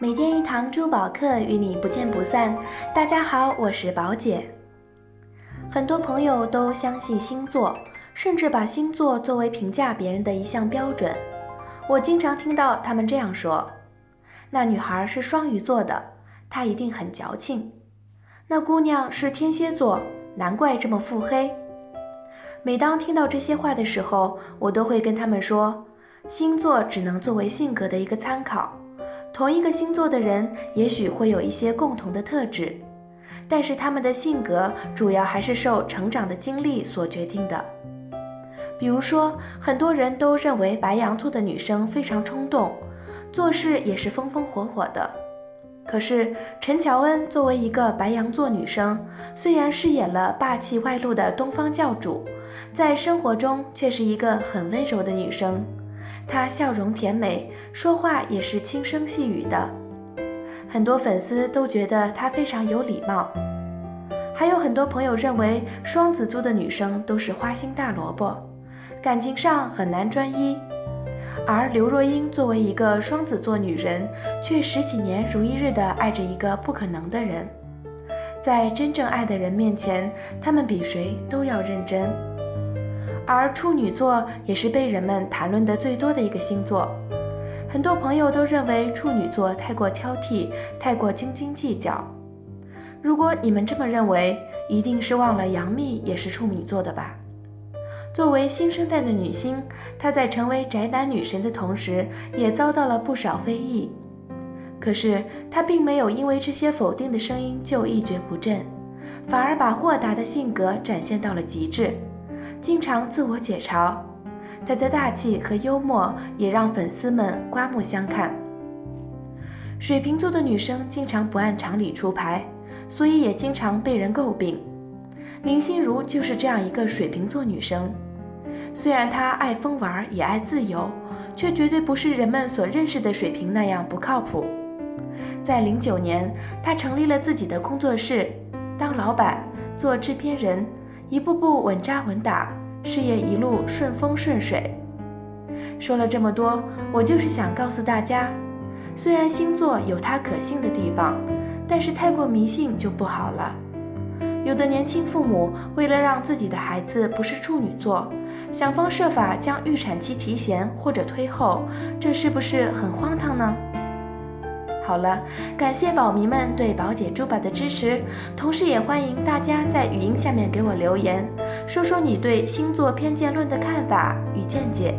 每天一堂珠宝课，与你不见不散。大家好，我是宝姐。很多朋友都相信星座，甚至把星座作为评价别人的一项标准。我经常听到他们这样说：“那女孩是双鱼座的，她一定很矫情；那姑娘是天蝎座，难怪这么腹黑。”每当听到这些话的时候，我都会跟他们说，星座只能作为性格的一个参考。同一个星座的人，也许会有一些共同的特质，但是他们的性格主要还是受成长的经历所决定的。比如说，很多人都认为白羊座的女生非常冲动，做事也是风风火火的。可是陈乔恩作为一个白羊座女生，虽然饰演了霸气外露的东方教主，在生活中却是一个很温柔的女生。她笑容甜美，说话也是轻声细语的，很多粉丝都觉得她非常有礼貌。还有很多朋友认为双子座的女生都是花心大萝卜，感情上很难专一。而刘若英作为一个双子座女人，却十几年如一日的爱着一个不可能的人，在真正爱的人面前，他们比谁都要认真。而处女座也是被人们谈论的最多的一个星座，很多朋友都认为处女座太过挑剔，太过斤斤计较。如果你们这么认为，一定是忘了杨幂也是处女座的吧？作为新生代的女星，她在成为宅男女神的同时，也遭到了不少非议。可是她并没有因为这些否定的声音就一蹶不振，反而把豁达的性格展现到了极致。经常自我解嘲，他的大气和幽默也让粉丝们刮目相看。水瓶座的女生经常不按常理出牌，所以也经常被人诟病。林心如就是这样一个水瓶座女生，虽然她爱疯玩也爱自由，却绝对不是人们所认识的水瓶那样不靠谱。在零九年，她成立了自己的工作室，当老板，做制片人。一步步稳扎稳打，事业一路顺风顺水。说了这么多，我就是想告诉大家，虽然星座有它可信的地方，但是太过迷信就不好了。有的年轻父母为了让自己的孩子不是处女座，想方设法将预产期提前或者推后，这是不是很荒唐呢？好了，感谢宝迷们对宝姐珠宝的支持，同时也欢迎大家在语音下面给我留言，说说你对星座偏见论的看法与见解。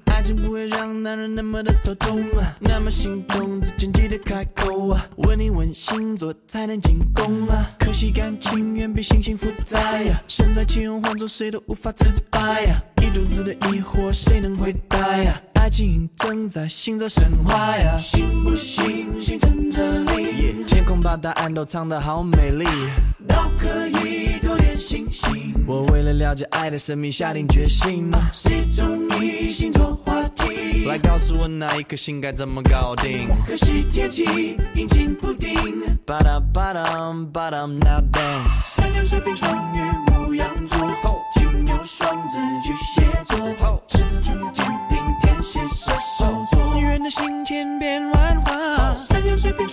爱情不会让男人那么的头痛，那么心动之前记得开口，问你问星座才能进宫。可惜感情远比星星复杂，身在其中换做谁都无法自拔。一肚子的疑惑谁能回答？爱情正在星座神话呀，信不信星辰这里？天空把答案都藏得好美丽，都可以多点信心。我为了了解爱的神秘下定决心。谁中意星座话题？来告诉我哪一颗星该怎么搞定？可惜天气阴晴不定。Bada bada bada now dance。山羊、水瓶、双鱼、牧羊座、金牛、双子、巨蟹座、狮子、处女、天平、天蝎、射手座。女人的心千变万化。山羊、水瓶、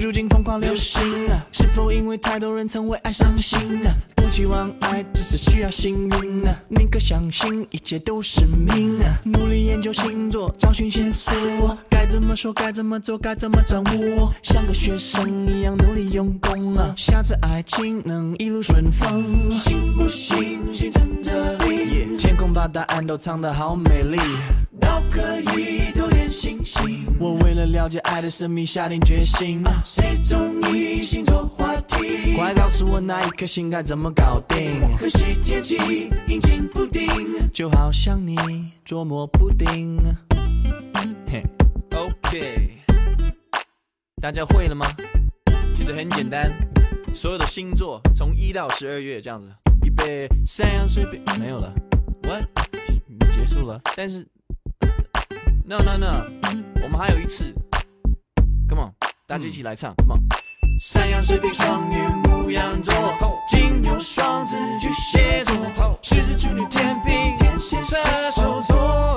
如今疯狂流行，是否因为太多人曾为爱伤心？不期望爱，只是需要幸运，宁可相信一切都是命。努力研究星座，找寻线索，该怎么说，该怎么做，该怎么掌握？像个学生一样努力用功，下次爱情能一路顺风。行不信星辰这里？天空把答案都藏得好美丽。都可以。星星。我为了了解爱的神秘下定决心。谁中意星座话题？快告诉我那一颗星该怎么搞定？可惜天气阴晴不定，就好像你捉摸不定。嘿，OK，大家会了吗？其实很简单，所有的星座从一到十二月这样子，预备，山羊水瓶没有了，What？结束了，但是，No No No，我们还有一次，Come on，大家一起来唱，Come on，山羊水瓶双鱼牧羊座，金牛双子巨蟹座，狮子处女天平射手座。